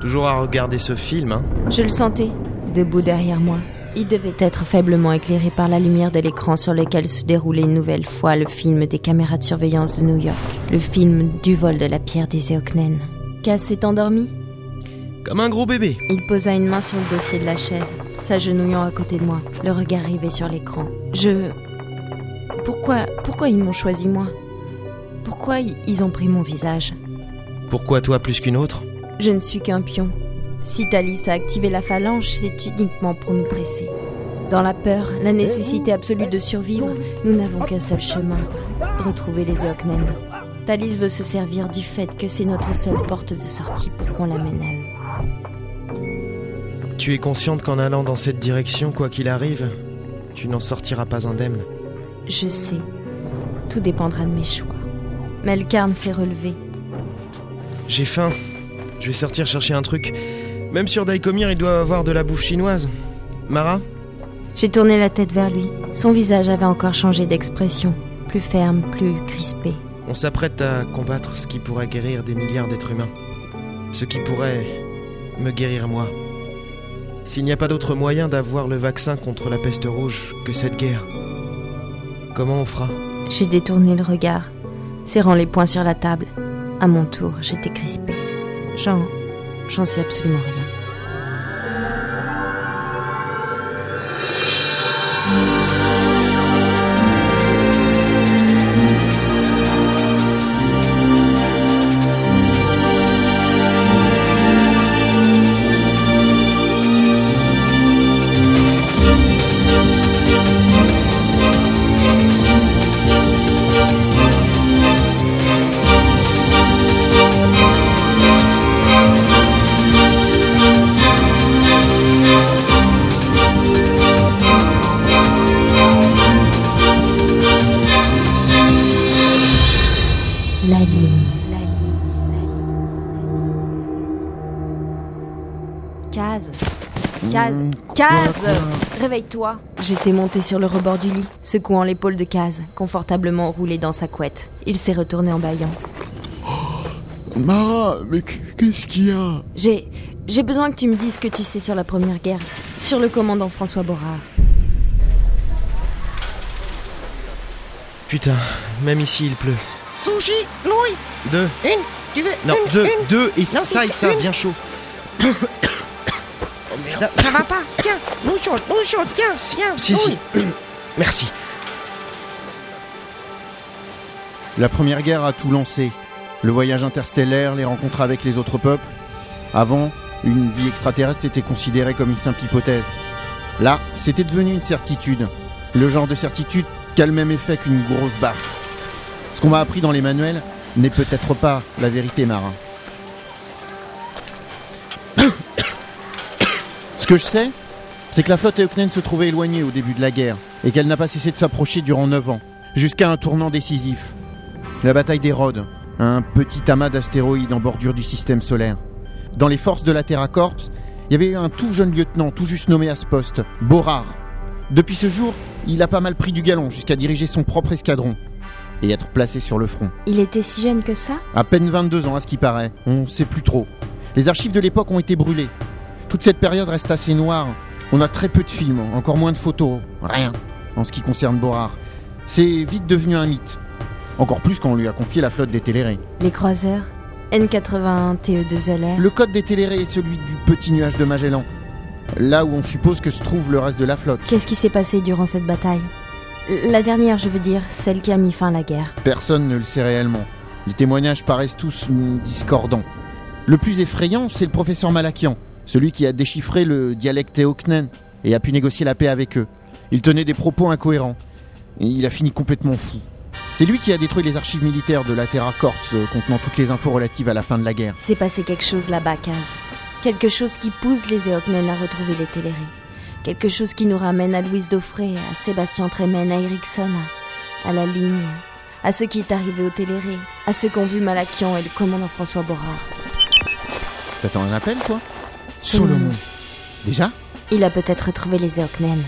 Toujours à regarder ce film, hein Je le sentais, debout derrière moi. Il devait être faiblement éclairé par la lumière de l'écran sur lequel se déroulait une nouvelle fois le film des caméras de surveillance de New York. Le film du vol de la pierre des Eoknen. Kaz s'est endormi Comme un gros bébé. Il posa une main sur le dossier de la chaise, s'agenouillant à côté de moi, le regard rivé sur l'écran. Je... Pourquoi... Pourquoi ils m'ont choisi moi? Pourquoi ils ont pris mon visage? Pourquoi toi plus qu'une autre? Je ne suis qu'un pion. Si Thalys a activé la phalange, c'est uniquement pour nous presser. Dans la peur, la nécessité absolue de survivre, nous n'avons qu'un seul chemin, retrouver les Eoknen. Thalys veut se servir du fait que c'est notre seule porte de sortie pour qu'on l'amène à eux. Tu es consciente qu'en allant dans cette direction, quoi qu'il arrive, tu n'en sortiras pas indemne? Je sais. Tout dépendra de mes choix. Melkarn s'est relevé. J'ai faim. Je vais sortir chercher un truc. Même sur Daikomir, il doit avoir de la bouffe chinoise. Mara J'ai tourné la tête vers lui. Son visage avait encore changé d'expression. Plus ferme, plus crispé. On s'apprête à combattre ce qui pourrait guérir des milliards d'êtres humains. Ce qui pourrait me guérir moi. S'il n'y a pas d'autre moyen d'avoir le vaccin contre la peste rouge que cette guerre, comment on fera? J'ai détourné le regard, serrant les poings sur la table. À mon tour, j'étais crispée. J'en. j'en sais absolument rien. Kaz. Kaz. Hmm, Kaz Réveille-toi. J'étais montée sur le rebord du lit, secouant l'épaule de Kaz, confortablement roulé dans sa couette. Il s'est retourné en bâillant. Mara, mais qu'est-ce qu'il y a? J'ai. J'ai besoin que tu me dises ce que tu sais sur la première guerre, sur le commandant François Borard. Putain, même ici il pleut. Sushi, nouilles, Deux. une, tu veux Non, une, deux, une. deux, et Non, ça et ça, une. bien chaud. Ça, ça va pas, tiens, nouilles chaudes, nouilles chaudes, tiens, tiens, Si, si. Merci. La première guerre a tout lancé. Le voyage interstellaire, les rencontres avec les autres peuples. Avant, une vie extraterrestre était considérée comme une simple hypothèse. Là, c'était devenu une certitude. Le genre de certitude qui a le même effet qu'une grosse baffe. Ce qu'on m'a appris dans les manuels n'est peut-être pas la vérité, marin. Ce que je sais, c'est que la flotte Eoknen se trouvait éloignée au début de la guerre et qu'elle n'a pas cessé de s'approcher durant 9 ans, jusqu'à un tournant décisif. La bataille des Rhodes, un petit amas d'astéroïdes en bordure du système solaire. Dans les forces de la Terra Corps, il y avait un tout jeune lieutenant tout juste nommé à ce poste, Borard. Depuis ce jour, il a pas mal pris du galon jusqu'à diriger son propre escadron et être placé sur le front. Il était si jeune que ça? À peine 22 ans à ce qui paraît, on sait plus trop. Les archives de l'époque ont été brûlées. Toute cette période reste assez noire. On a très peu de films, encore moins de photos, rien en ce qui concerne Borard. C'est vite devenu un mythe. Encore plus quand on lui a confié la flotte des Télérés. Les croiseurs N81 TE2LR Le code des Télérés est celui du petit nuage de Magellan. Là où on suppose que se trouve le reste de la flotte. Qu'est-ce qui s'est passé durant cette bataille? La dernière, je veux dire, celle qui a mis fin à la guerre. Personne ne le sait réellement. Les témoignages paraissent tous discordants. Le plus effrayant, c'est le professeur Malakian, celui qui a déchiffré le dialecte Eoknen et a pu négocier la paix avec eux. Il tenait des propos incohérents. Et il a fini complètement fou. C'est lui qui a détruit les archives militaires de la Terra Corps euh, contenant toutes les infos relatives à la fin de la guerre. C'est passé quelque chose là-bas, Kaz. Quelque chose qui pousse les Eoknen à retrouver les Télérés. Quelque chose qui nous ramène à Louise Daufray, à Sébastien Tremen, à Ericsson, à, à la ligne, à ce qui est arrivé au Téléré, à ceux qu'ont vu Malakian et le commandant François Borard. T'attends un appel, toi? Solomon. Déjà? Il a peut-être retrouvé les Eoknen.